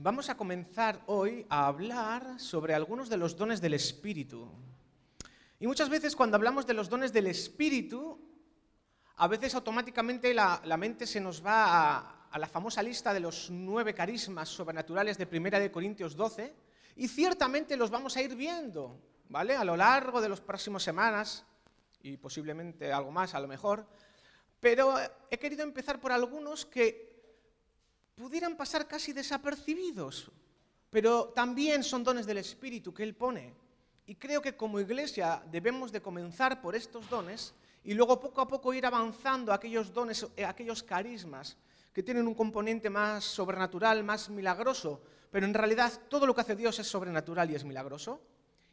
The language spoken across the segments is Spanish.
Vamos a comenzar hoy a hablar sobre algunos de los dones del Espíritu. Y muchas veces cuando hablamos de los dones del Espíritu, a veces automáticamente la, mente se nos va a, la famosa lista de los nueve carismas sobrenaturales de Primera de Corintios 12, y ciertamente los vamos a ir viendo, ¿vale? A lo largo de las próximas semanas, y posiblemente algo más a lo mejor, pero he querido empezar por algunos que pudieran pasar casi desapercibidos, pero también son dones del Espíritu que Él pone. Y creo que como iglesia debemos de comenzar por estos dones y luego poco a poco ir avanzando a aquellos dones, a eh, aquellos carismas que tienen un componente más sobrenatural, más milagroso, pero en realidad todo lo que hace Dios es sobrenatural y es milagroso.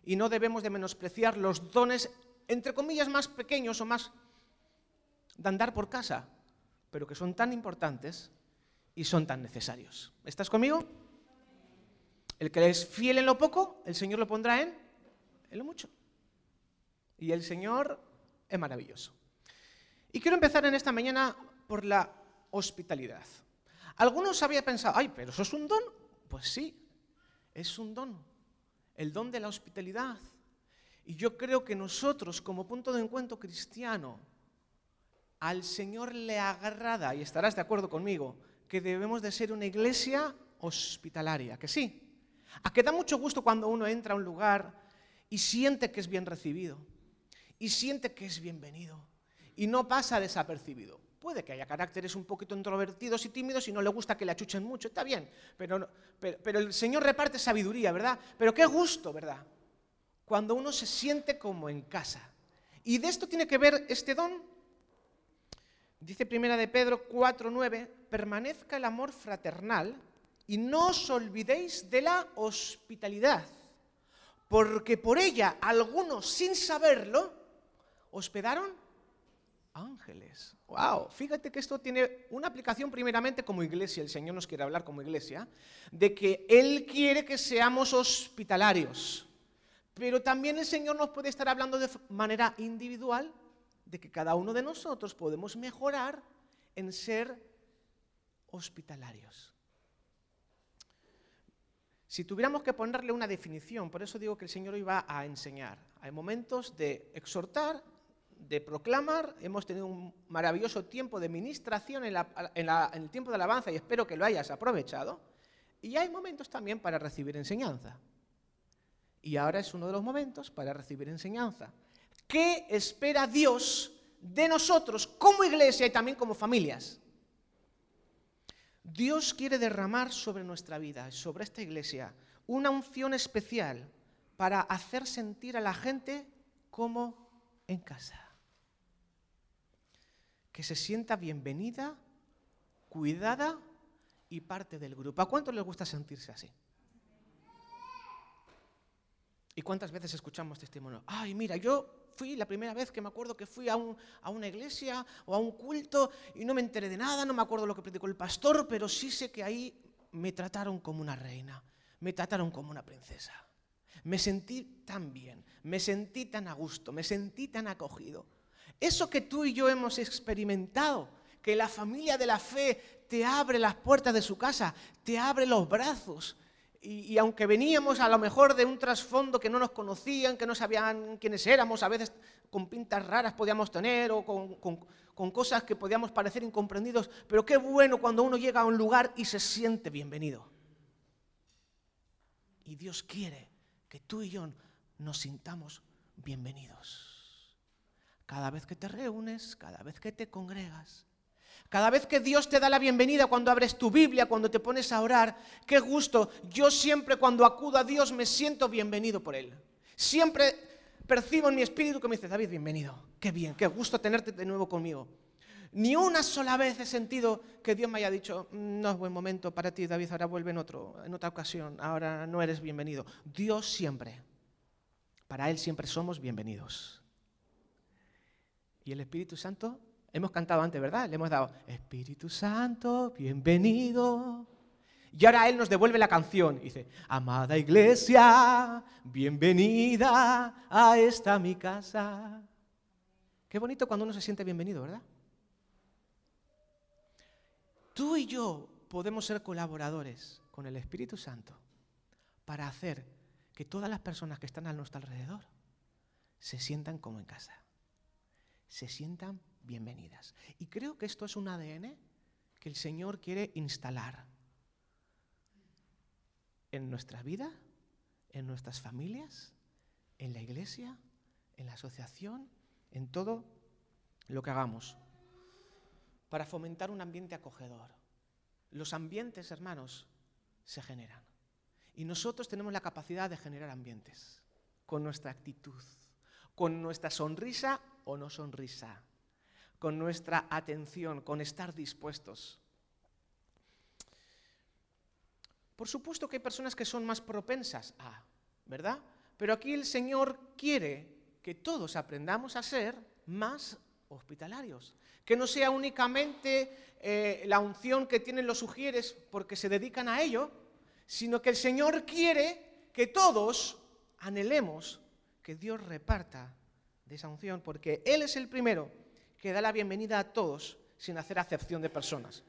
Y no debemos de menospreciar los dones, entre comillas, más pequeños o más de andar por casa, pero que son tan importantes y son tan necesarios. ¿Estás conmigo? El que es fiel en lo poco, el Señor lo pondrá en, en lo mucho. Y el Señor es maravilloso. Y quiero empezar en esta mañana por la hospitalidad. Algunos habían pensado, ay, pero eso es un don. Pues sí, es un don. El don de la hospitalidad. Y yo creo que nosotros, como punto de encuentro cristiano, al Señor le agrada, y estarás de acuerdo conmigo, que debemos de ser una iglesia hospitalaria, que sí. A que da mucho gusto cuando uno entra a un lugar y siente que es bien recibido, y siente que es bienvenido, y no pasa desapercibido. Puede que haya caracteres un poquito introvertidos y tímidos y no le gusta que le achuchen mucho, está bien, pero, pero, pero el Señor reparte sabiduría, ¿verdad? Pero qué gusto, ¿verdad? Cuando uno se siente como en casa. Y de esto tiene que ver este don Dice primera de Pedro 4:9, permanezca el amor fraternal y no os olvidéis de la hospitalidad, porque por ella algunos sin saberlo hospedaron ángeles. Wow, fíjate que esto tiene una aplicación primeramente como iglesia, el Señor nos quiere hablar como iglesia, de que Él quiere que seamos hospitalarios. Pero también el Señor nos puede estar hablando de manera individual de que cada uno de nosotros podemos mejorar en ser hospitalarios. Si tuviéramos que ponerle una definición, por eso digo que el Señor hoy va a enseñar. Hay momentos de exhortar, de proclamar, hemos tenido un maravilloso tiempo de ministración en, en el tiempo de alabanza y espero que lo hayas aprovechado. Y hay momentos también para recibir enseñanza. Y ahora es uno de los momentos para recibir enseñanza. ¿Qué espera Dios de nosotros como iglesia y también como familias? Dios quiere derramar sobre nuestra vida, sobre esta iglesia, una unción especial para hacer sentir a la gente como en casa. Que se sienta bienvenida, cuidada y parte del grupo. ¿A cuántos les gusta sentirse así? ¿Y cuántas veces escuchamos testimonio? Ay, mira, yo fui la primera vez que me acuerdo que fui a, una iglesia o a un culto y no me enteré de nada, no me acuerdo lo que predicó el pastor, pero sí sé que ahí me trataron como una reina, me trataron como una princesa. Me sentí tan bien, me sentí tan a gusto, me sentí tan acogido. Eso que tú y yo hemos experimentado, que la familia de la fe te abre las puertas de su casa, te abre los brazos, y, aunque veníamos a lo mejor de un trasfondo que no nos conocían, que no sabían quiénes éramos, a veces con pintas raras podíamos tener o con, cosas que podíamos parecer incomprendidos, pero qué bueno cuando uno llega a un lugar y se siente bienvenido. Y Dios quiere que tú y yo nos sintamos bienvenidos. Cada vez que te reúnes, cada vez que te congregas, cada vez que Dios te da la bienvenida cuando abres tu Biblia, cuando te pones a orar, qué gusto. Yo siempre cuando acudo a Dios me siento bienvenido por Él. Siempre percibo en mi espíritu que me dice, David, bienvenido. Qué bien, qué gusto tenerte de nuevo conmigo. Ni una sola vez he sentido que Dios me haya dicho, mm, no es buen momento para ti, David, ahora vuelve en, otro, en otra ocasión, ahora no eres bienvenido. Dios siempre, para Él siempre somos bienvenidos. Y el Espíritu Santo Hemos cantado antes, ¿verdad? Le hemos dado, Espíritu Santo, bienvenido. Y ahora Él nos devuelve la canción. Dice, amada iglesia, bienvenida a esta mi casa. Qué bonito cuando uno se siente bienvenido, ¿verdad? Tú y yo podemos ser colaboradores con el Espíritu Santo para hacer que todas las personas que están a nuestro alrededor se sientan como en casa, se sientan bienvenidas. Y creo que esto es un ADN que el Señor quiere instalar en nuestra vida, en nuestras familias, en la iglesia, en la asociación, en todo lo que hagamos, para fomentar un ambiente acogedor. Los ambientes, hermanos, se generan. Y nosotros tenemos la capacidad de generar ambientes con nuestra actitud, con nuestra sonrisa o no sonrisa, con nuestra atención, con estar dispuestos. Por supuesto que hay personas que son más propensas a, ¿verdad? Pero aquí el Señor quiere que todos aprendamos a ser más hospitalarios. Que no sea únicamente eh, la unción que tienen los sugieres porque se dedican a ello, sino que el Señor quiere que todos anhelemos que Dios reparta de esa unción, porque Él es el primero que da la bienvenida a todos sin hacer acepción de personas.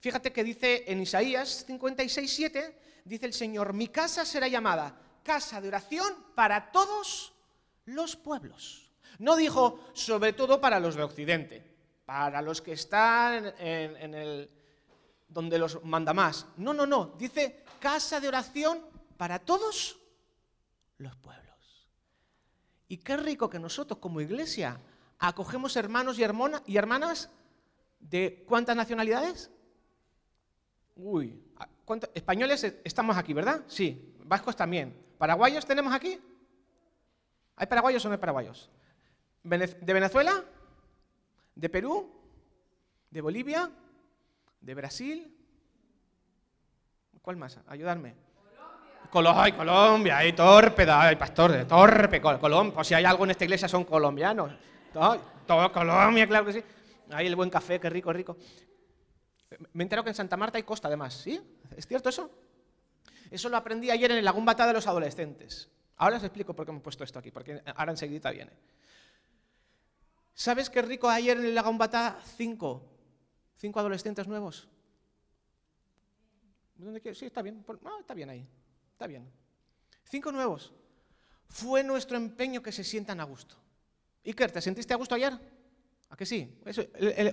Fíjate que dice en Isaías 56, 7, dice el Señor, mi casa será llamada casa de oración para todos los pueblos. No dijo sobre todo para los de Occidente, para los que están en, el donde los manda más. No, no, no. Dice casa de oración para todos los pueblos. Y qué rico que nosotros como iglesia acogemos hermanos y, y hermanas de cuántas nacionalidades? Uy, españoles estamos aquí, ¿verdad? Sí, vascos también. ¿Paraguayos tenemos aquí? ¿Hay paraguayos o no hay paraguayos? ¿De Venezuela? ¿De Perú? ¿De Bolivia? ¿De Brasil? ¿Cuál más? Ayudarme. Colombia. Ay, Colombia, ay, torpe, ay, pastor, torpe, Colombia. Pues si hay algo en esta iglesia son colombianos. Todo, Colombia, claro que sí. Hay el buen café, qué rico, rico. Me entero que en Santa Marta hay costa, además, ¿sí? ¿Es cierto eso? Eso lo aprendí ayer en el Lagún Batá de los adolescentes. Ahora os explico por qué me he puesto esto aquí, porque ahora enseguida viene. ¿Sabes qué rico ayer en el Lagún Batá? Cinco. Cinco adolescentes nuevos. ¿Dónde Sí, está bien. No, está bien ahí. Está bien. Cinco nuevos. Fue nuestro empeño que se sientan a gusto. Iker, ¿te sentiste a gusto ayer? ¿A que sí?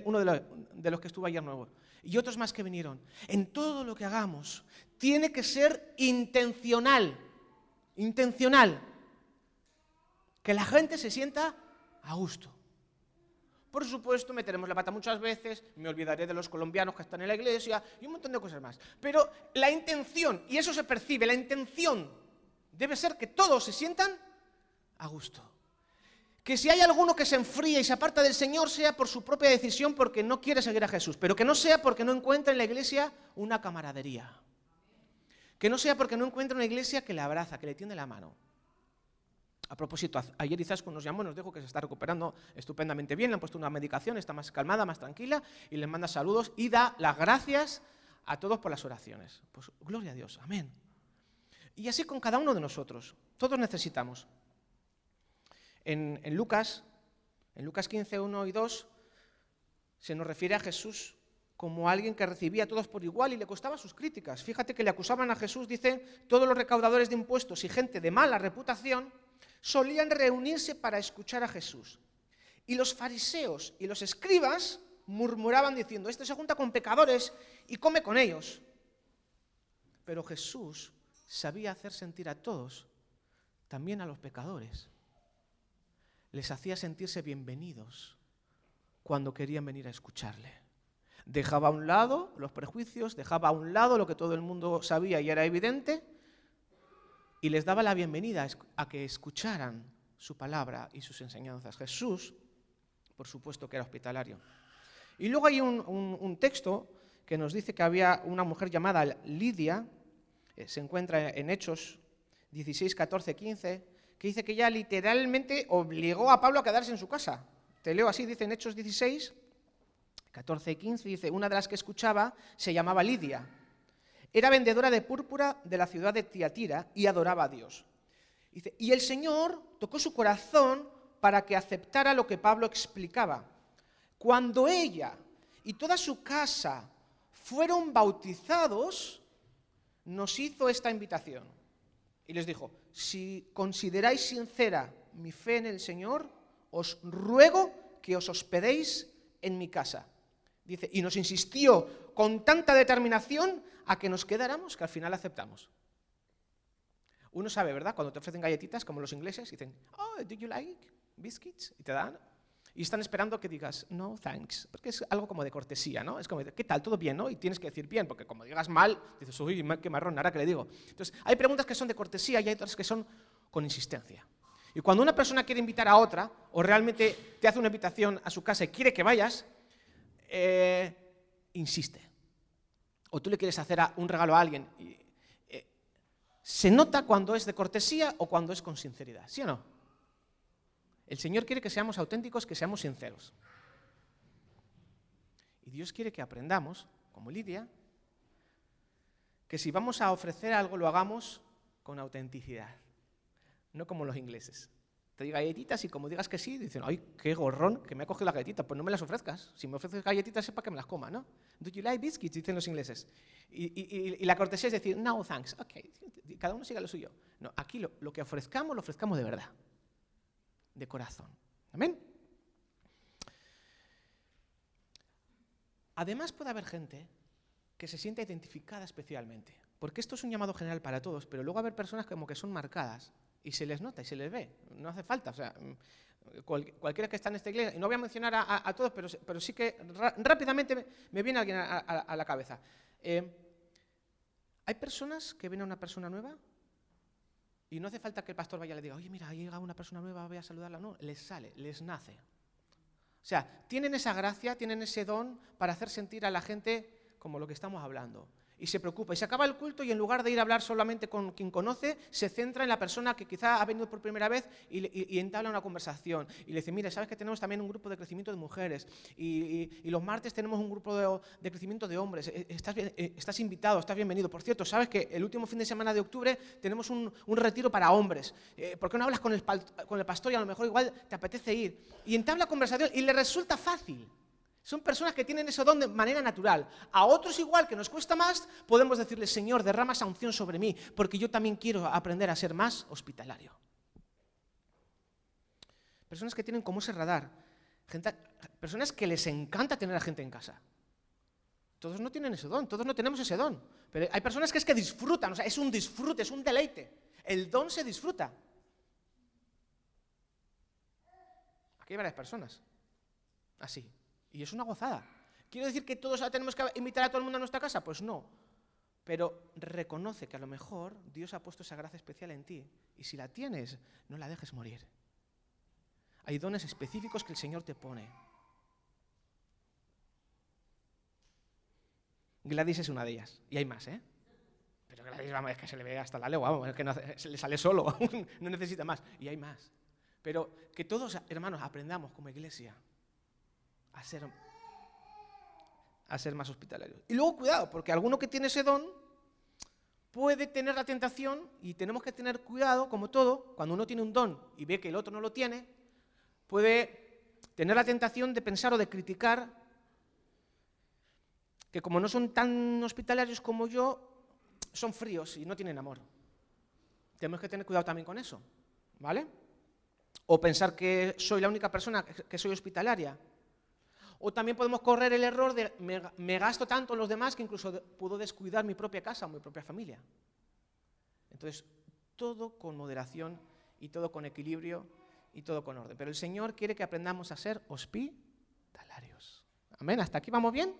uno de los, que estuvo ayer nuevo. Y otros más que vinieron. En todo lo que hagamos, tiene que ser intencional. Intencional. Que la gente se sienta a gusto. Por supuesto, meteremos la pata muchas veces, me olvidaré de los colombianos que están en la iglesia y un montón de cosas más. Pero la intención, y eso se percibe, la intención debe ser que todos se sientan a gusto que si hay alguno que se enfría y se aparta del Señor sea por su propia decisión porque no quiere seguir a Jesús, pero que no sea porque no encuentra en la iglesia una camaradería. Que no sea porque no encuentra una iglesia que le abraza, que le tiende la mano. A propósito, ayer Izaskun nos llamó nos dijo que se está recuperando estupendamente bien, le han puesto una medicación, está más calmada, más tranquila y les manda saludos y da las gracias a todos por las oraciones. Pues gloria a Dios, amén. Y así con cada uno de nosotros, todos necesitamos. En, Lucas, en Lucas 15, 1 y 2, se nos refiere a Jesús como alguien que recibía a todos por igual y le costaba sus críticas. Fíjate que le acusaban a Jesús, dicen, todos los recaudadores de impuestos y gente de mala reputación solían reunirse para escuchar a Jesús. Y los fariseos y los escribas murmuraban diciendo, este se junta con pecadores y come con ellos. Pero Jesús sabía hacer sentir a todos, también a los pecadores les hacía sentirse bienvenidos cuando querían venir a escucharle. Dejaba a un lado los prejuicios, dejaba a un lado lo que todo el mundo sabía y era evidente, y les daba la bienvenida a que escucharan su palabra y sus enseñanzas. Jesús, por supuesto que era hospitalario. Y luego hay un, texto que nos dice que había una mujer llamada Lidia, eh, se encuentra en Hechos 16, 14, 15, que dice que ella literalmente obligó a Pablo a quedarse en su casa. Te leo así, dice en Hechos 16, 14 y 15, dice, una de las que escuchaba se llamaba Lidia. Era vendedora de púrpura de la ciudad de Tiatira y adoraba a Dios. Dice, y el Señor tocó su corazón para que aceptara lo que Pablo explicaba. Cuando ella y toda su casa fueron bautizados, nos hizo esta invitación y les dijo, si consideráis sincera mi fe en el Señor, os ruego que os hospedéis en mi casa. Dice, y nos insistió con tanta determinación a que nos quedáramos que al final aceptamos. Uno sabe, ¿verdad? Cuando te ofrecen galletitas, como los ingleses, dicen, oh, do you like biscuits? Y te dan. Y están esperando que digas, no, thanks. Porque es algo como de cortesía, ¿no? Es como, ¿qué tal? ¿Todo bien, no? Y tienes que decir bien, porque como digas mal, dices, uy, qué marrón, ahora que le digo. Entonces, hay preguntas que son de cortesía y hay otras que son con insistencia. Y cuando una persona quiere invitar a otra, o realmente te hace una invitación a su casa y quiere que vayas, eh, insiste. O tú le quieres hacer un regalo a alguien. Eh, se nota cuando es de cortesía o cuando es con sinceridad, ¿sí o no? El Señor quiere que seamos auténticos, que seamos sinceros. Y Dios quiere que aprendamos, como Lidia, que si vamos a ofrecer algo lo hagamos con autenticidad no como los ingleses. Te doy galletitas y como digas que sí, dicen, ay, qué gorrón, que me ha cogido las galletitas, pues no me las ofrezcas. Si me ofreces galletitas es para que me las coma, ¿no? Do you like biscuits? Dicen los ingleses. Y, la cortesía es decir, no, thanks, ok, cada uno siga lo suyo. No, aquí lo que ofrezcamos, lo ofrezcamos de verdad, de corazón. ¿Amén? Además puede haber gente que se sienta identificada especialmente, porque esto es un llamado general para todos, pero luego haber personas como que son marcadas y se les nota y se les ve. No hace falta. O sea, mm, cualquiera que está en esta iglesia, y no voy a mencionar a, todos, pero, sí que rápidamente me, viene alguien a, la cabeza. Eh, hay personas que ven a una persona nueva y no hace falta que el pastor vaya y le diga, oye, mira, llega una persona nueva, voy a saludarla. No, les sale, les nace. O sea, tienen esa gracia, tienen ese don para hacer sentir a la gente como lo que estamos hablando y se preocupa. Y se acaba el culto y en lugar de ir a hablar solamente con quien conoce, se centra en la persona que quizá ha venido por primera vez y, entabla una conversación. Y le dice, mire, ¿sabes que tenemos también un grupo de crecimiento de mujeres? Y, los martes tenemos un grupo de, crecimiento de hombres. Eh, estás, eh, estás, invitado, estás bienvenido. Por cierto, ¿sabes que el último fin de semana de octubre tenemos un, retiro para hombres? Eh, ¿Por qué no hablas con el pastor y a lo mejor igual te apetece ir? Y entabla conversación y le resulta fácil. Son personas que tienen ese don de manera natural. A otros igual, que nos cuesta más, podemos decirle, Señor, derrama esa sobre mí, porque yo también quiero aprender a ser más hospitalario. Personas que tienen como ese radar. personas que les encanta tener a gente en casa. Todos no tienen ese don, todos no tenemos ese don. Pero hay personas que es que disfrutan, o sea, es un disfrute, es un deleite. El don se disfruta. Aquí hay varias personas. Así. Y es una gozada. ¿Quiero decir que todos tenemos que invitar a todo el mundo a nuestra casa? Pues no. Pero reconoce que a lo mejor Dios ha puesto esa gracia especial en ti. Y si la tienes, no la dejes morir. Hay dones específicos que el Señor te pone. Gladys es una de ellas. Y hay más, ¿eh? Pero Gladys, vamos, es que se le ve hasta la legua, vamos, es que se le sale solo, no necesita más. Y hay más. Pero que todos, hermanos, aprendamos como iglesia a ser, a ser más hospitalario. Y luego cuidado, porque alguno que tiene ese don puede tener la tentación, y tenemos que tener cuidado, como todo, cuando uno tiene un don y ve que el otro no lo tiene, puede tener la tentación de pensar o de criticar que como no son tan hospitalarios como yo, son fríos y no tienen amor. Tenemos que tener cuidado también con eso, ¿vale? O pensar que soy la única persona que soy hospitalaria. O también podemos correr el error de me, gasto tanto en los demás que incluso puedo descuidar mi propia casa o mi propia familia. Entonces, todo con moderación y todo con equilibrio y todo con orden. Pero el Señor quiere que aprendamos a ser hospitalarios. Amén. ¿Hasta aquí vamos bien?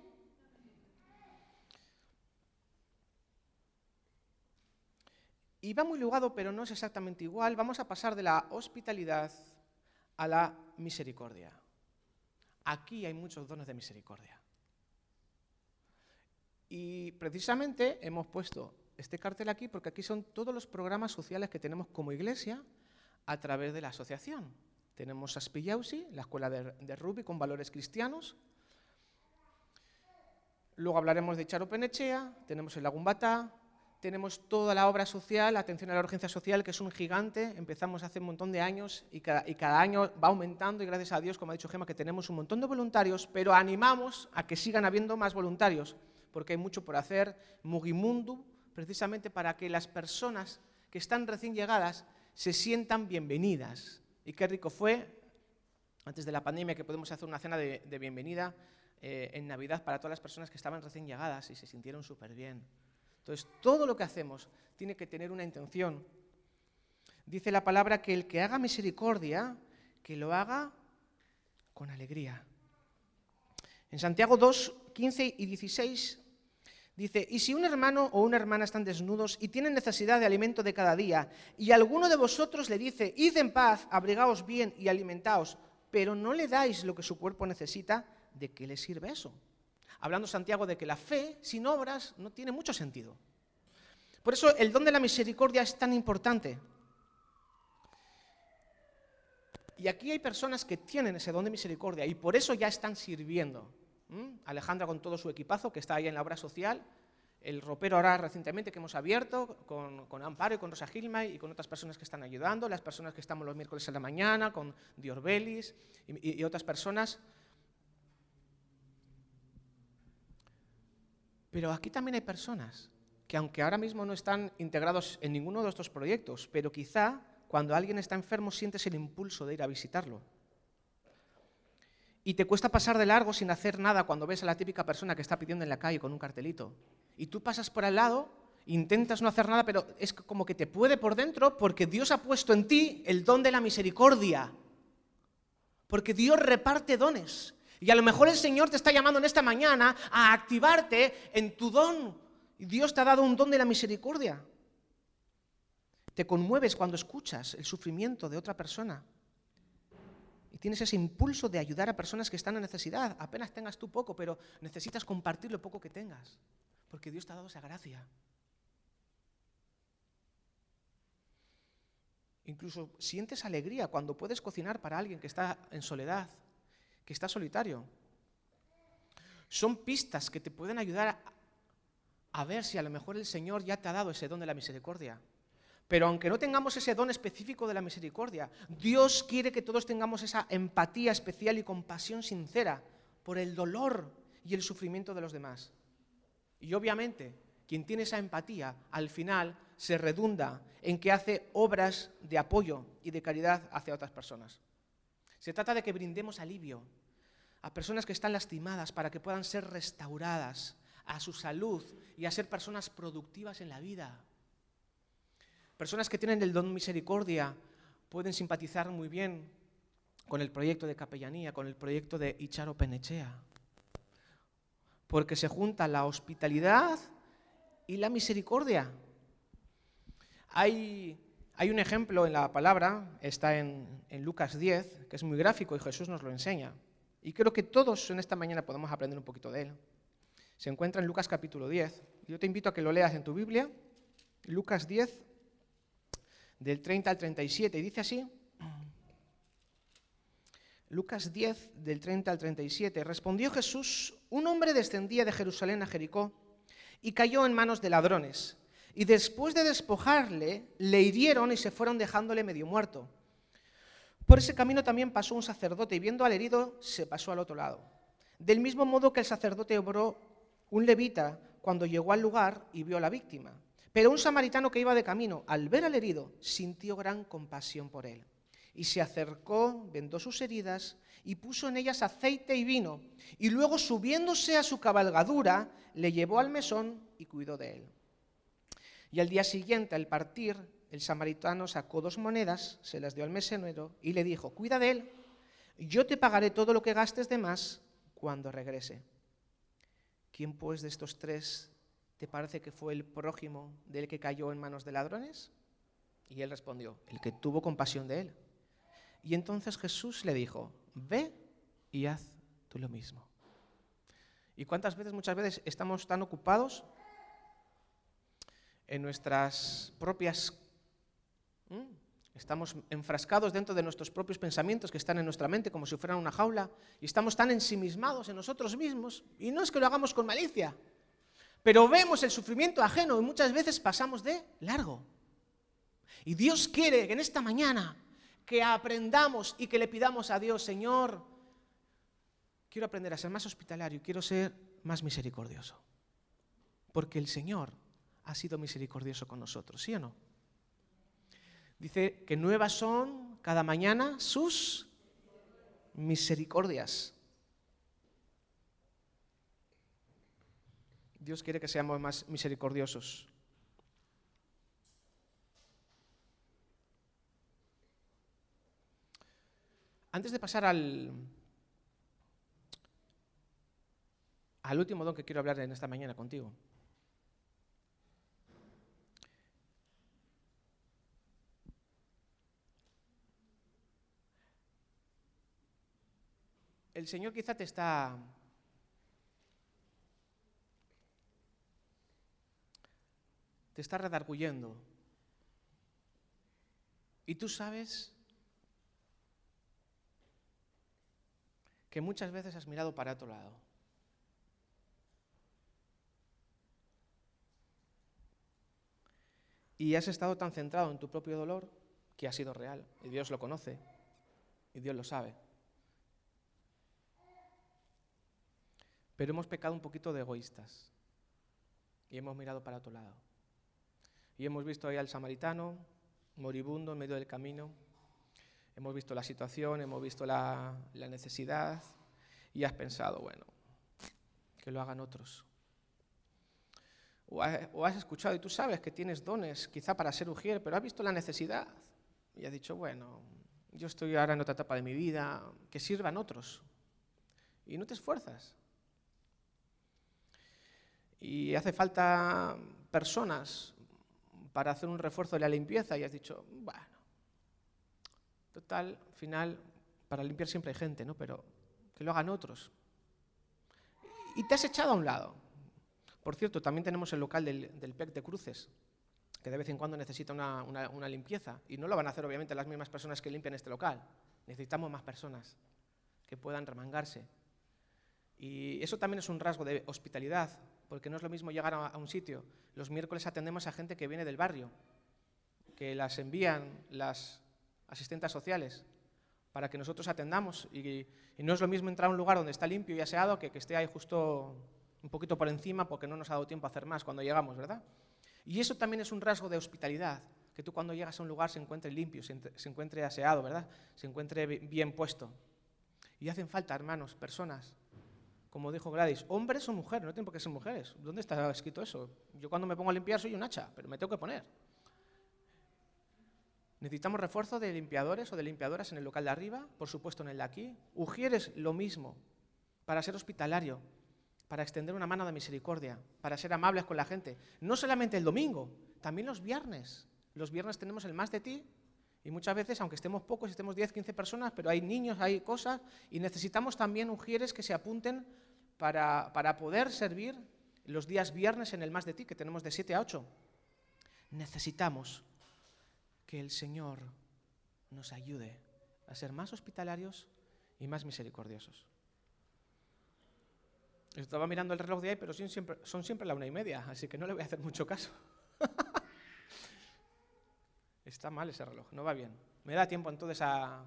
Y va muy ligado, pero no es exactamente igual. Vamos a pasar de la hospitalidad a la misericordia. Aquí hay muchos dones de misericordia. Y precisamente hemos puesto este cartel aquí porque aquí son todos los programas sociales que tenemos como iglesia a través de la asociación. Tenemos Aspillausi, la escuela de, de con valores cristianos. Luego hablaremos de Charo Penechea, tenemos el Lagumbata, tenemos toda la obra social, atención a la urgencia social, que es un gigante. Empezamos hace un montón de años y cada, año va aumentando y gracias a Dios, como ha dicho Gema, que tenemos un montón de voluntarios, pero animamos a que sigan habiendo más voluntarios, porque hay mucho por hacer. Mugimundu precisamente para que las personas que están recién llegadas se sientan bienvenidas. Y qué rico fue, antes de la pandemia, que podemos hacer una cena de, bienvenida eh, en Navidad para todas las personas que estaban recién llegadas y se sintieron súper bien. Entonces, todo lo que hacemos tiene que tener una intención. Dice la palabra que el que haga misericordia, que lo haga con alegría. En Santiago 2, 15 y 16 dice, y si un hermano o una hermana están desnudos y tienen necesidad de alimento de cada día, y alguno de vosotros le dice, id en paz, abrigaos bien y alimentaos, pero no le dais lo que su cuerpo necesita, ¿de qué le sirve eso? Hablando Santiago de que la fe sin obras no tiene mucho sentido. Por eso el don de la misericordia es tan importante. Y aquí hay personas que tienen ese don de misericordia y por eso ya están sirviendo. Alejandra con todo su equipazo que está ahí en la obra social, el ropero ahora recientemente que hemos abierto con, Amparo y con Rosa Gilma y con otras personas que están ayudando, las personas que estamos los miércoles en la mañana, con Diorbelis y, y otras personas. Pero aquí también hay personas que aunque ahora mismo no están integrados en ninguno de estos proyectos, pero quizá cuando alguien está enfermo sientes el impulso de ir a visitarlo. Y te cuesta pasar de largo sin hacer nada cuando ves a la típica persona que está pidiendo en la calle con un cartelito. Y tú pasas por al lado, intentas no hacer nada, pero es como que te puede por dentro porque Dios ha puesto en ti el don de la misericordia. Porque Dios reparte dones. Y a lo mejor el Señor te está llamando en esta mañana a activarte en tu don. Dios te ha dado un don de la misericordia. Te conmueves cuando escuchas el sufrimiento de otra persona. Y tienes ese impulso de ayudar a personas que están en necesidad. Apenas tengas tú poco, pero necesitas compartir lo poco que tengas. Porque Dios te ha dado esa gracia. Incluso sientes alegría cuando puedes cocinar para alguien que está en soledad, que está solitario. Son pistas que te pueden ayudar a, a ver si a lo mejor el Señor ya te ha dado ese don de la misericordia. Pero aunque no tengamos ese don específico de la misericordia, Dios quiere que todos tengamos esa empatía especial y compasión sincera por el dolor y el sufrimiento de los demás. Y obviamente, quien tiene esa empatía, al final se redunda en que hace obras de apoyo y de caridad hacia otras personas. Se trata de que brindemos alivio a personas que están lastimadas para que puedan ser restauradas a su salud y a ser personas productivas en la vida. Personas que tienen el don misericordia pueden simpatizar muy bien con el proyecto de capellanía, con el proyecto de Icharo Penechea, porque se junta la hospitalidad y la misericordia. Hay, hay un ejemplo en la palabra, está en, en Lucas 10, que es muy gráfico y Jesús nos lo enseña. Y creo que todos en esta mañana podemos aprender un poquito de él. Se encuentra en Lucas capítulo 10. Yo te invito a que lo leas en tu Biblia. Lucas 10, del 30 al 37. Y dice así, Lucas 10, del 30 al 37. Respondió Jesús, un hombre descendía de Jerusalén a Jericó y cayó en manos de ladrones. Y después de despojarle, le hirieron y se fueron dejándole medio muerto. Por ese camino también pasó un sacerdote y viendo al herido se pasó al otro lado. Del mismo modo que el sacerdote obró un levita cuando llegó al lugar y vio a la víctima. Pero un samaritano que iba de camino, al ver al herido, sintió gran compasión por él. Y se acercó, vendó sus heridas y puso en ellas aceite y vino. Y luego, subiéndose a su cabalgadura, le llevó al mesón y cuidó de él. Y al día siguiente, al partir, el samaritano sacó dos monedas, se las dio al mesonero y le dijo, cuida de él, yo te pagaré todo lo que gastes de más cuando regrese. ¿Quién pues de estos tres ¿te parece que fue el prójimo del que cayó en manos de ladrones? Y él respondió, el que tuvo compasión de él. Y entonces Jesús le dijo, ve y haz tú lo mismo. ¿Y cuántas veces, muchas veces, estamos tan ocupados en nuestras propias... Estamos enfrascados dentro de nuestros propios pensamientos que están en nuestra mente como si fueran una jaula y estamos tan ensimismados en nosotros mismos. Y no es que lo hagamos con malicia, pero vemos el sufrimiento ajeno y muchas veces pasamos de largo. Y Dios quiere que en esta mañana que aprendamos y que le pidamos a Dios, Señor, quiero aprender a ser más hospitalario, quiero ser más misericordioso. Porque el Señor ha sido misericordioso con nosotros, ¿sí o no? Dice que nuevas son cada mañana sus misericordias. Dios quiere que seamos más misericordiosos. Antes de pasar al, al último don que quiero hablar en esta mañana contigo. El Señor quizá te está te está redarguyendo. Y tú sabes que muchas veces has mirado para otro lado. Y has estado tan centrado en tu propio dolor que ha sido real. Y Dios lo conoce. Y Dios lo sabe. Pero hemos pecado un poquito de egoístas. Y hemos mirado para otro lado. Y hemos visto ahí al samaritano, moribundo en medio del camino. Hemos visto la situación, hemos visto la, necesidad. Y has pensado, bueno, que lo hagan otros. O has, escuchado y tú sabes que tienes dones, quizá para ser ujier, pero has visto la necesidad. Y has dicho, bueno, yo estoy ahora en otra etapa de mi vida, que sirvan otros. Y no te esfuerzas. Y hace falta personas para hacer un refuerzo de la limpieza y has dicho, bueno, total, al final, para limpiar siempre hay gente, ¿no? Pero que lo hagan otros. Y te has echado a un lado. Por cierto, también tenemos el local del, PEC de Cruces, que de vez en cuando necesita una, una, limpieza. Y no lo van a hacer, obviamente, las mismas personas que limpian este local. Necesitamos más personas que puedan remangarse. Y eso también es un rasgo de hospitalidad, porque no es lo mismo llegar a, un sitio. Los miércoles atendemos a gente que viene del barrio, que las envían las asistentes sociales para que nosotros atendamos. Y, no es lo mismo entrar a un lugar donde está limpio y aseado que que esté ahí justo un poquito por encima porque no nos ha dado tiempo a hacer más cuando llegamos, ¿verdad? Y eso también es un rasgo de hospitalidad, que tú cuando llegas a un lugar se encuentre limpio, se, se encuentre aseado, ¿verdad? Se encuentre bien puesto. Y hacen falta, hermanos, personas como dijo Gladys, hombres o mujeres, no tienen por qué ser mujeres. ¿Dónde está escrito eso? Yo cuando me pongo a limpiar soy un hacha, pero me tengo que poner. Necesitamos refuerzo de limpiadores o de limpiadoras en el local de arriba, por supuesto en el de aquí. Ujieres lo mismo, para ser hospitalario, para extender una mano de misericordia, para ser amables con la gente. No solamente el domingo, también los viernes. Los viernes tenemos el más de ti y muchas veces, aunque estemos pocos, estemos 10, 15 personas, pero hay niños, hay cosas, y necesitamos también ujieres que se apunten para, para poder servir los días viernes en el Más de Ti, que tenemos de 7 a 8. Necesitamos que el Señor nos ayude a ser más hospitalarios y más misericordiosos. Estaba mirando el reloj de ahí, pero son siempre, son siempre la una y media, así que no le voy a hacer mucho caso. Está mal ese reloj, no va bien. Me da tiempo entonces a,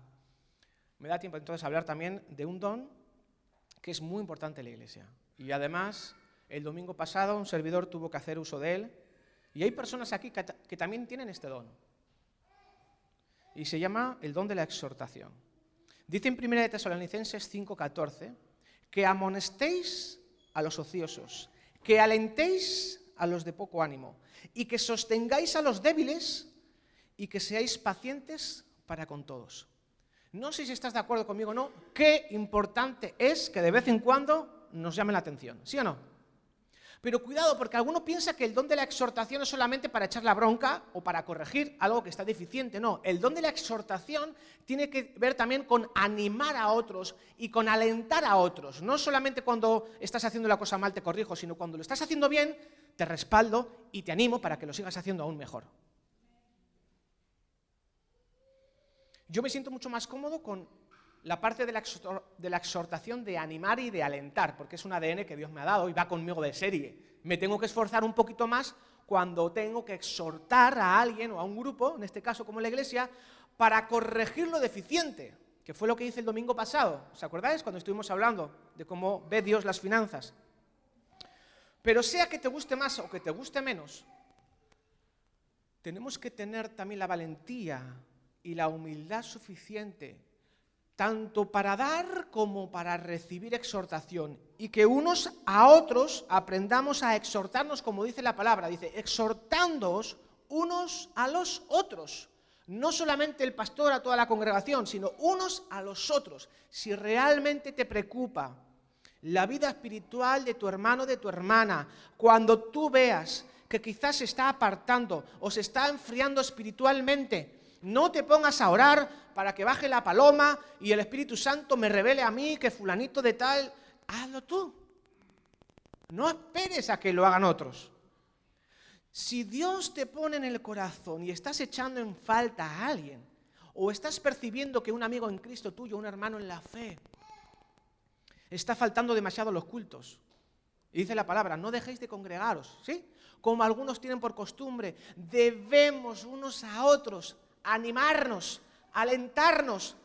me da tiempo entonces a hablar también de un don que es muy importante en la iglesia. Y además, el domingo pasado un servidor tuvo que hacer uso de él. Y hay personas aquí que, también tienen este don. Y se llama el don de la exhortación. Dice en 1 de Tesalonicenses 5:14 que amonestéis a los ociosos, que alentéis a los de poco ánimo y que sostengáis a los débiles y que seáis pacientes para con todos. No sé si estás de acuerdo conmigo o no, qué importante es que de vez en cuando nos llame la atención, ¿sí o no? Pero cuidado, porque alguno piensa que el don de la exhortación es solamente para echar la bronca o para corregir algo que está deficiente. No, el don de la exhortación tiene que ver también con animar a otros y con alentar a otros. No solamente cuando estás haciendo la cosa mal te corrijo, sino cuando lo estás haciendo bien, te respaldo y te animo para que lo sigas haciendo aún mejor. Yo me siento mucho más cómodo con la parte de la, exhortación de animar y de alentar, porque es un ADN que Dios me ha dado y va conmigo de serie. Me tengo que esforzar un poquito más cuando tengo que exhortar a alguien o a un grupo, en este caso como la iglesia, para corregir lo deficiente, que fue lo que hice el domingo pasado. ¿Os acordáis cuando estuvimos hablando de cómo ve Dios las finanzas? Pero sea que te guste más o que te guste menos, tenemos que tener también la valentía y la humildad suficiente, tanto para dar como para recibir exhortación, y que unos a otros aprendamos a exhortarnos, como dice la palabra, dice, exhortándoos unos a los otros. No solamente el pastor a toda la congregación, sino unos a los otros. Si realmente te preocupa la vida espiritual de tu hermano, de tu hermana, cuando tú veas que quizás se está apartando o se está enfriando espiritualmente, no te pongas a orar para que baje la paloma y el Espíritu Santo me revele a mí que fulanito de tal, hazlo tú. No esperes a que lo hagan otros. Si Dios te pone en el corazón y estás echando en falta a alguien, o estás percibiendo que un amigo en Cristo tuyo, un hermano en la fe, está faltando demasiado los cultos, y dice la palabra, no dejéis de congregaros, ¿sí? Como algunos tienen por costumbre, debemos unos a otros animarnos, alentarnos,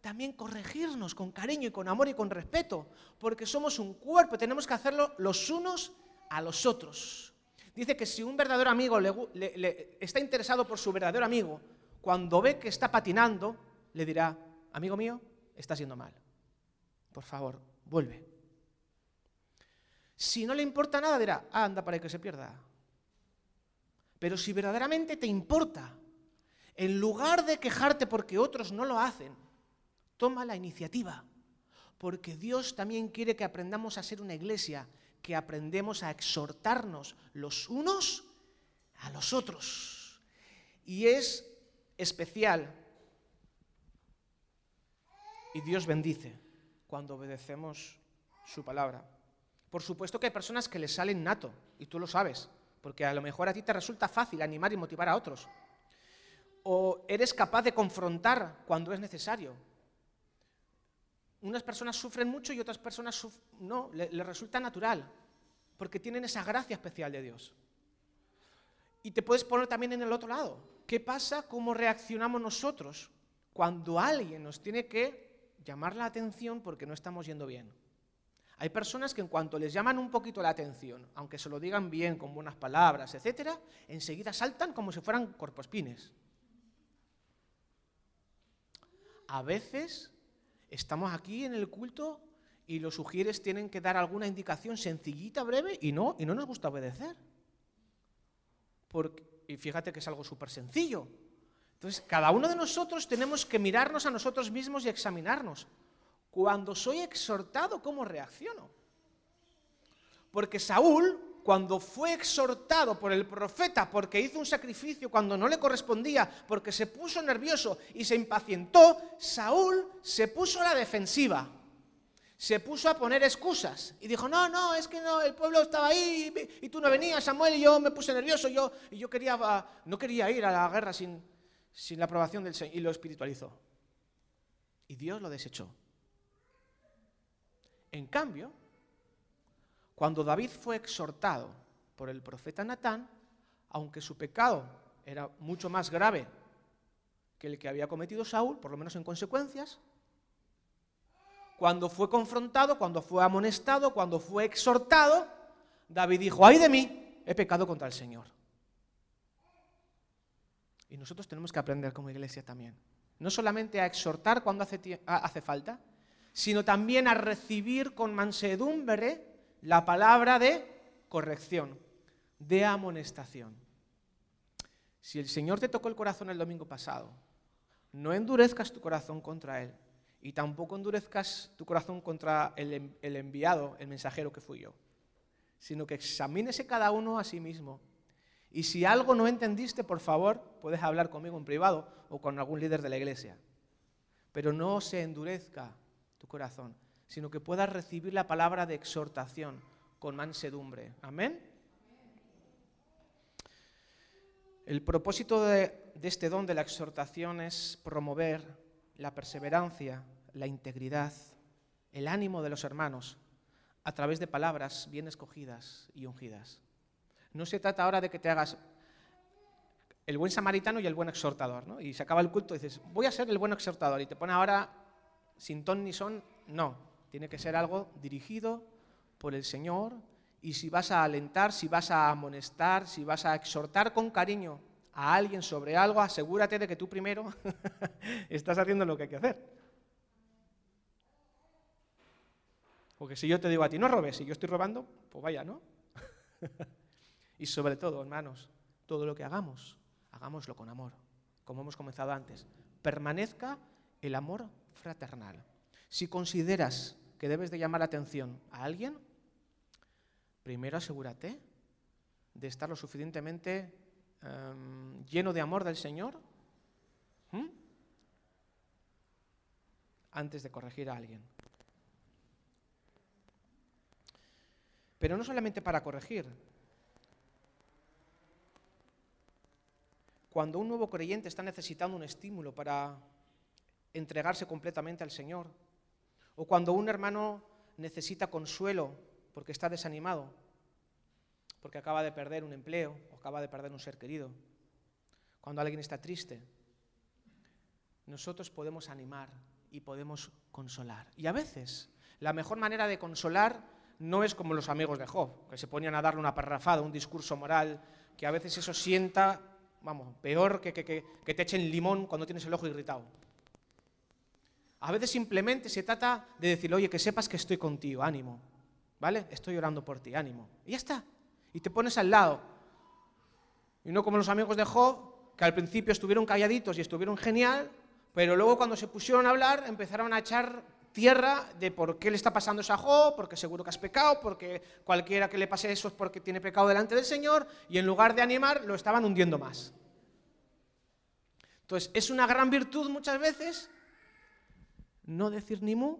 también corregirnos con cariño y con amor y con respeto, porque somos un cuerpo, tenemos que hacerlo los unos a los otros. Dice que si un verdadero amigo está interesado por su verdadero amigo, cuando ve que está patinando, le dirá, amigo mío, está siendo mal. Por favor, vuelve. Si no le importa nada, dirá, anda para que se pierda. Pero si verdaderamente te importa, en lugar de quejarte porque otros no lo hacen, toma la iniciativa. Porque Dios también quiere que aprendamos a ser una iglesia que aprendemos a exhortarnos los unos a los otros. Y es especial. Y Dios bendice cuando obedecemos su palabra. Por supuesto que hay personas que les salen nato, y tú lo sabes, porque a lo mejor a ti te resulta fácil animar y motivar a otros. O eres capaz de confrontar cuando es necesario unas personas sufren mucho y otras personas no, les le resulta natural, porque tienen esa gracia especial de Dios. Y te puedes poner también en el otro lado. ¿Qué pasa? ¿Cómo reaccionamos nosotros cuando alguien nos tiene que llamar la atención porque no estamos yendo bien? Hay personas que en cuanto les llaman un poquito la atención, aunque se lo digan bien, con buenas palabras, etcétera, enseguida saltan como si fueran corpospines. A veces estamos aquí en el culto y los sugieres tienen que dar alguna indicación sencillita, breve, y no, y no nos gusta obedecer. Porque, y fíjate que es algo súper sencillo. Entonces, cada uno de nosotros tenemos que mirarnos a nosotros mismos y examinarnos. Cuando soy exhortado, ¿cómo reacciono? Porque Saúl, cuando fue exhortado por el profeta porque hizo un sacrificio cuando no le correspondía, porque se puso nervioso y se impacientó, Saúl se puso a la defensiva se puso a poner excusas y dijo, no, no, es que no, el pueblo estaba ahí y, tú no venías, Samuel, y yo me puse nervioso, yo, y yo quería, no quería ir a la guerra sin, sin la aprobación del Señor, y lo espiritualizó. Y Dios lo desechó. En cambio, cuando David fue exhortado por el profeta Natán, aunque su pecado era mucho más grave que el que había cometido Saúl, por lo menos en consecuencias, cuando fue confrontado, cuando fue amonestado, cuando fue exhortado, David dijo, ay de mí, he pecado contra el Señor. Y nosotros tenemos que aprender como iglesia también. No solamente a exhortar cuando hace, hace falta, sino también a recibir con mansedumbre la palabra de corrección, de amonestación. Si el Señor te tocó el corazón el domingo pasado, no endurezcas tu corazón contra Él, y tampoco endurezcas tu corazón contra el, enviado, el mensajero que fui yo, sino que examínese cada uno a sí mismo. Y si algo no entendiste, por favor, puedes hablar conmigo en privado o con algún líder de la iglesia. Pero no se endurezca tu corazón, sino que puedas recibir la palabra de exhortación con mansedumbre. Amén. El propósito de, este don de la exhortación es promover la perseverancia la integridad, el ánimo de los hermanos a través de palabras bien escogidas y ungidas. No se trata ahora de que te hagas el buen samaritano y el buen exhortador, ¿no? Y se acaba el culto y dices, voy a ser el buen exhortador, y te pone ahora sin ton ni son, no, tiene que ser algo dirigido por el Señor, y si vas a alentar, si vas a amonestar, si vas a exhortar con cariño a alguien sobre algo, asegúrate de que tú primero estás haciendo lo que hay que hacer. Porque si yo te digo a ti, no robes, si yo estoy robando, pues vaya, ¿no? y sobre todo, hermanos, todo lo que hagamos, hagámoslo con amor, como hemos comenzado antes. Permanezca el amor fraternal. Si consideras que debes de llamar la atención a alguien, primero asegúrate de estar lo suficientemente em, lleno de amor del Señor antes de corregir a alguien. Pero no solamente para corregir. Cuando un nuevo creyente está necesitando un estímulo para entregarse completamente al Señor, o cuando un hermano necesita consuelo porque está desanimado, porque acaba de perder un empleo o acaba de perder un ser querido, cuando alguien está triste, nosotros podemos animar y podemos consolar. Y a veces la mejor manera de consolar no es como los amigos de Job, que se ponían a darle una parrafada, un discurso moral, que a veces eso sienta, vamos, peor que, que, que, te echen limón cuando tienes el ojo irritado. A veces simplemente se trata de decir, oye, que sepas que estoy contigo, ánimo, ¿vale? Estoy orando por ti, ánimo. Y ya está. Y te pones al lado. Y no como los amigos de Job, que al principio estuvieron calladitos y estuvieron genial, pero luego cuando se pusieron a hablar empezaron a echar tierra de por qué le está pasando eso a Job, porque seguro que has pecado, porque cualquiera que le pase eso es porque tiene pecado delante del Señor, y en lugar de animar, lo estaban hundiendo más. Entonces, es una gran virtud muchas veces no decir ni mu,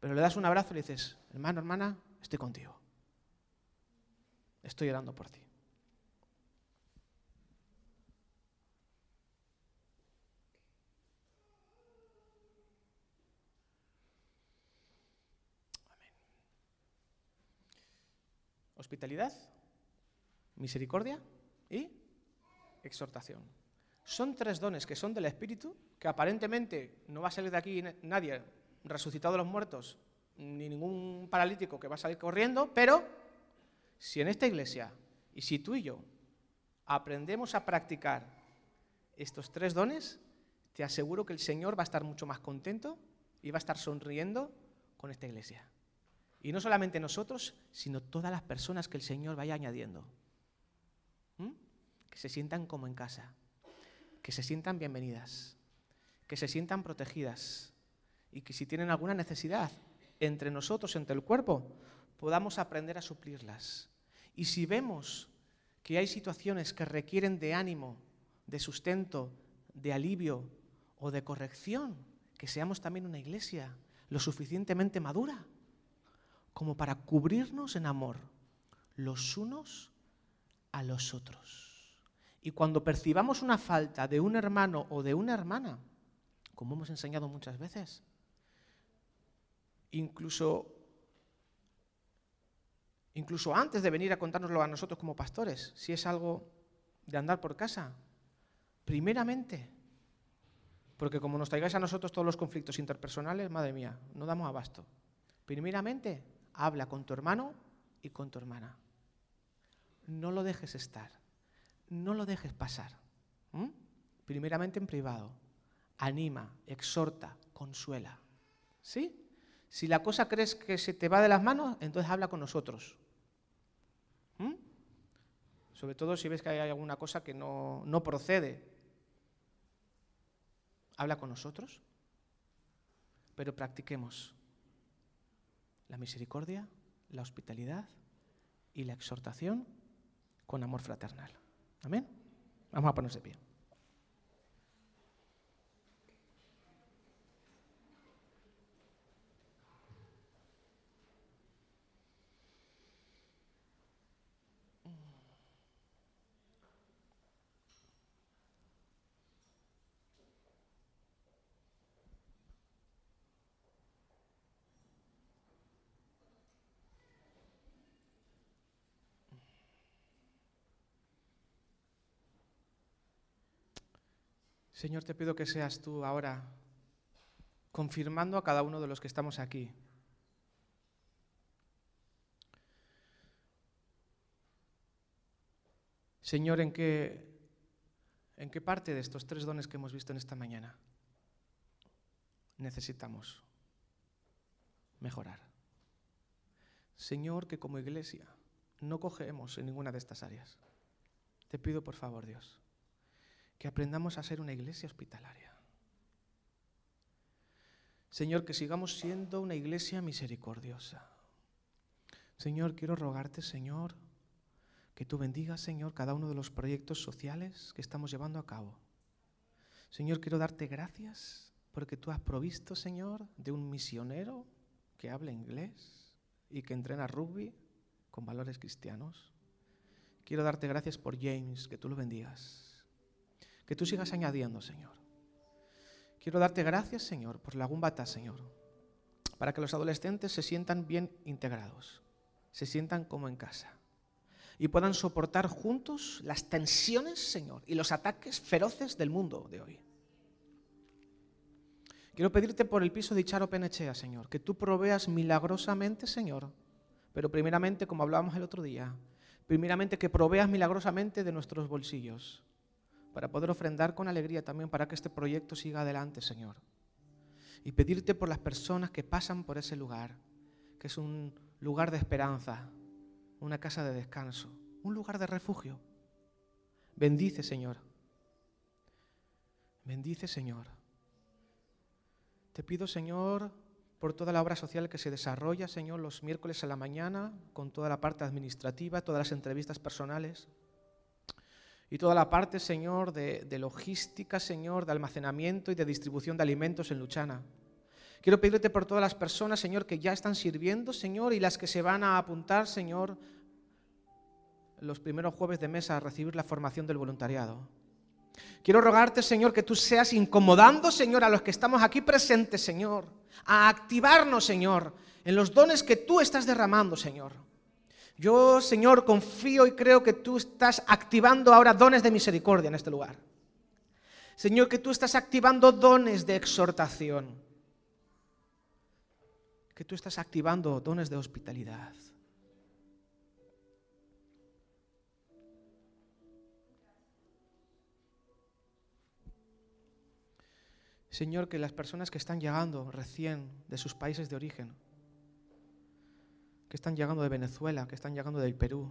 pero le das un abrazo y le dices, hermano, hermana, estoy contigo. Estoy orando por ti. hospitalidad, misericordia y exhortación. Son tres dones que son del Espíritu, que aparentemente no va a salir de aquí nadie resucitado de los muertos, ni ningún paralítico que va a salir corriendo, pero si en esta iglesia y si tú y yo aprendemos a practicar estos tres dones, te aseguro que el Señor va a estar mucho más contento y va a estar sonriendo con esta iglesia. Y no solamente nosotros, sino todas las personas que el Señor vaya añadiendo. ¿Mm? Que se sientan como en casa, que se sientan bienvenidas, que se sientan protegidas y que si tienen alguna necesidad entre nosotros, entre el cuerpo, podamos aprender a suplirlas. Y si vemos que hay situaciones que requieren de ánimo, de sustento, de alivio o de corrección, que seamos también una iglesia lo suficientemente madura como para cubrirnos en amor los unos a los otros. Y cuando percibamos una falta de un hermano o de una hermana, como hemos enseñado muchas veces, incluso, incluso antes de venir a contárnoslo a nosotros como pastores, si es algo de andar por casa, primeramente, porque como nos traigáis a nosotros todos los conflictos interpersonales, madre mía, no damos abasto. Primeramente, habla con tu hermano y con tu hermana. No lo dejes estar, no lo dejes pasar. Primeramente en privado, anima, exhorta, consuela. ¿Sí? Si la cosa crees que se te va de las manos, entonces habla con nosotros. Sobre todo si ves que hay alguna cosa que no, no procede. Habla con nosotros, pero practiquemos la misericordia, la hospitalidad y la exhortación con amor fraternal. Amén. Vamos a ponerse pie. Señor, te pido que seas tú ahora confirmando a cada uno de los que estamos aquí. Señor, ¿en qué, ¿en qué parte de estos tres dones que hemos visto en esta mañana necesitamos mejorar? Señor, que como iglesia no cogemos en ninguna de estas áreas. Te pido por favor, Dios, que aprendamos a ser una iglesia hospitalaria. Señor, que sigamos siendo una iglesia misericordiosa. Señor, quiero rogarte, Señor, que tú bendigas, Señor, cada uno de los proyectos sociales que estamos llevando a cabo. Señor, quiero darte gracias porque tú has provisto, Señor, de un misionero que habla inglés y que entrena rugby con valores cristianos. Quiero darte gracias por James, que tú lo bendigas. Que tú sigas añadiendo, Señor. Quiero darte gracias, Señor, por la gumbata, Señor, para que los adolescentes se sientan bien integrados, se sientan como en casa y puedan soportar juntos las tensiones, Señor, y los ataques feroces del mundo de hoy. Quiero pedirte por el piso de Charo Penechea, Señor, que tú proveas milagrosamente, Señor, pero primeramente, como hablábamos el otro día, primeramente que proveas milagrosamente de nuestros bolsillos, para poder ofrendar con alegría también para que este proyecto siga adelante, Señor. Y pedirte por las personas que pasan por ese lugar, que es un lugar de esperanza, una casa de descanso, un lugar de refugio. Bendice, Señor. Bendice, Señor. Te pido, Señor, por toda la obra social que se desarrolla, Señor, los miércoles a la mañana, con toda la parte administrativa, todas las entrevistas personales y toda la parte, Señor, de, logística, Señor, de almacenamiento y de distribución de alimentos en Luchana. Quiero pedirte por todas las personas, Señor, que ya están sirviendo, Señor, y las que se van a apuntar, Señor, los primeros jueves de mesa a recibir la formación del voluntariado. Quiero rogarte, Señor, que tú seas incomodando, Señor, a los que estamos aquí presentes, Señor, a activarnos, Señor, en los dones que tú estás derramando, Señor. Yo, Señor, confío y creo que tú estás activando ahora dones de misericordia en este lugar. Señor, que tú estás activando dones de exhortación. Que tú estás activando dones de hospitalidad. Señor, que las personas que están llegando recién de sus países de origen, que están llegando de Venezuela, que están llegando del Perú,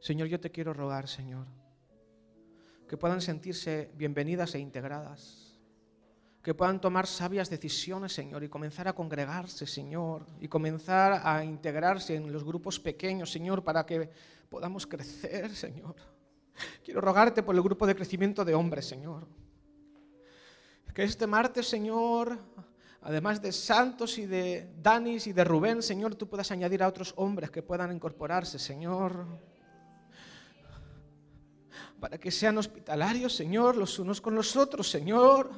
Señor, yo te quiero rogar, Señor, que puedan sentirse bienvenidas e integradas, que puedan tomar sabias decisiones, Señor, y comenzar a congregarse, Señor, y comenzar a integrarse en los grupos pequeños, Señor, para que podamos crecer, Señor. Quiero rogarte por el grupo de crecimiento de hombres, Señor que este martes, Señor, además de Santos y de Danis y de Rubén, Señor, tú puedas añadir a otros hombres que puedan incorporarse, Señor. Para que sean hospitalarios, Señor, los unos con los otros, Señor.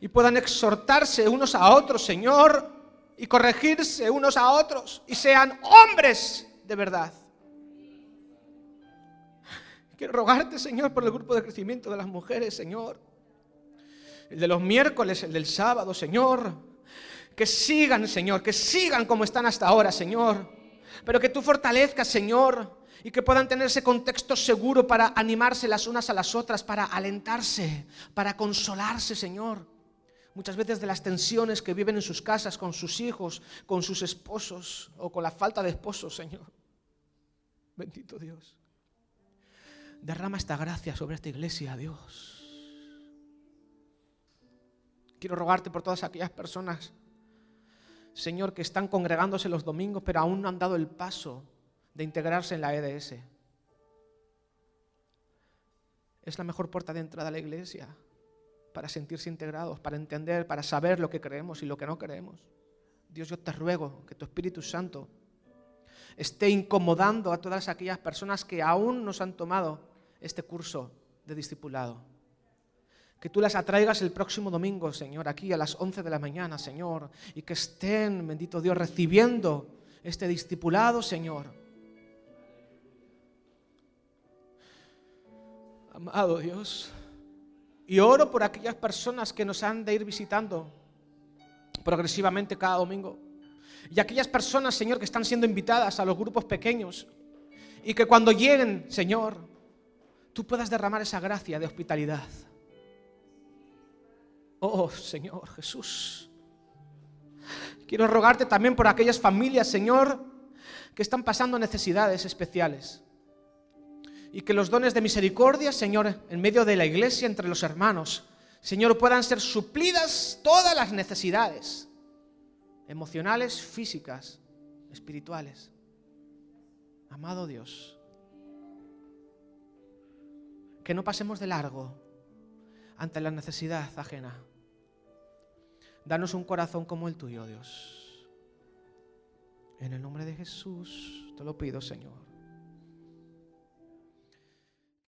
Y puedan exhortarse unos a otros, Señor. Y corregirse unos a otros. Y sean hombres de verdad. Quiero rogarte, Señor, por el grupo de crecimiento de las mujeres, Señor el de los miércoles, el del sábado, Señor. Que sigan, Señor, que sigan como están hasta ahora, Señor. Pero que tú fortalezcas, Señor, y que puedan tener ese contexto seguro para animarse las unas a las otras, para alentarse, para consolarse, Señor. Muchas veces de las tensiones que viven en sus casas con sus hijos, con sus esposos o con la falta de esposos, Señor. Bendito Dios. Derrama esta gracia sobre esta iglesia, Dios. Quiero rogarte por todas aquellas personas, Señor, que están congregándose los domingos, pero aún no han dado el paso de integrarse en la EDS. Es la mejor puerta de entrada a la iglesia para sentirse integrados, para entender, para saber lo que creemos y lo que no creemos. Dios, yo te ruego que tu Espíritu Santo esté incomodando a todas aquellas personas que aún nos han tomado este curso de discipulado que tú las atraigas el próximo domingo, Señor, aquí a las 11 de la mañana, Señor, y que estén, bendito Dios, recibiendo este discipulado, Señor. Amado Dios, y oro por aquellas personas que nos han de ir visitando progresivamente cada domingo. Y aquellas personas, Señor, que están siendo invitadas a los grupos pequeños. Y que cuando lleguen, Señor, tú puedas derramar esa gracia de hospitalidad. Oh Señor Jesús. Quiero rogarte también por aquellas familias, Señor, que están pasando necesidades especiales. Y que los dones de misericordia, Señor, en medio de la iglesia, entre los hermanos, Señor, puedan ser suplidas todas las necesidades emocionales, físicas, espirituales. Amado Dios, que no pasemos de largo ante la necesidad ajena. Danos un corazón como el tuyo, Dios. En el nombre de Jesús te lo pido, Señor.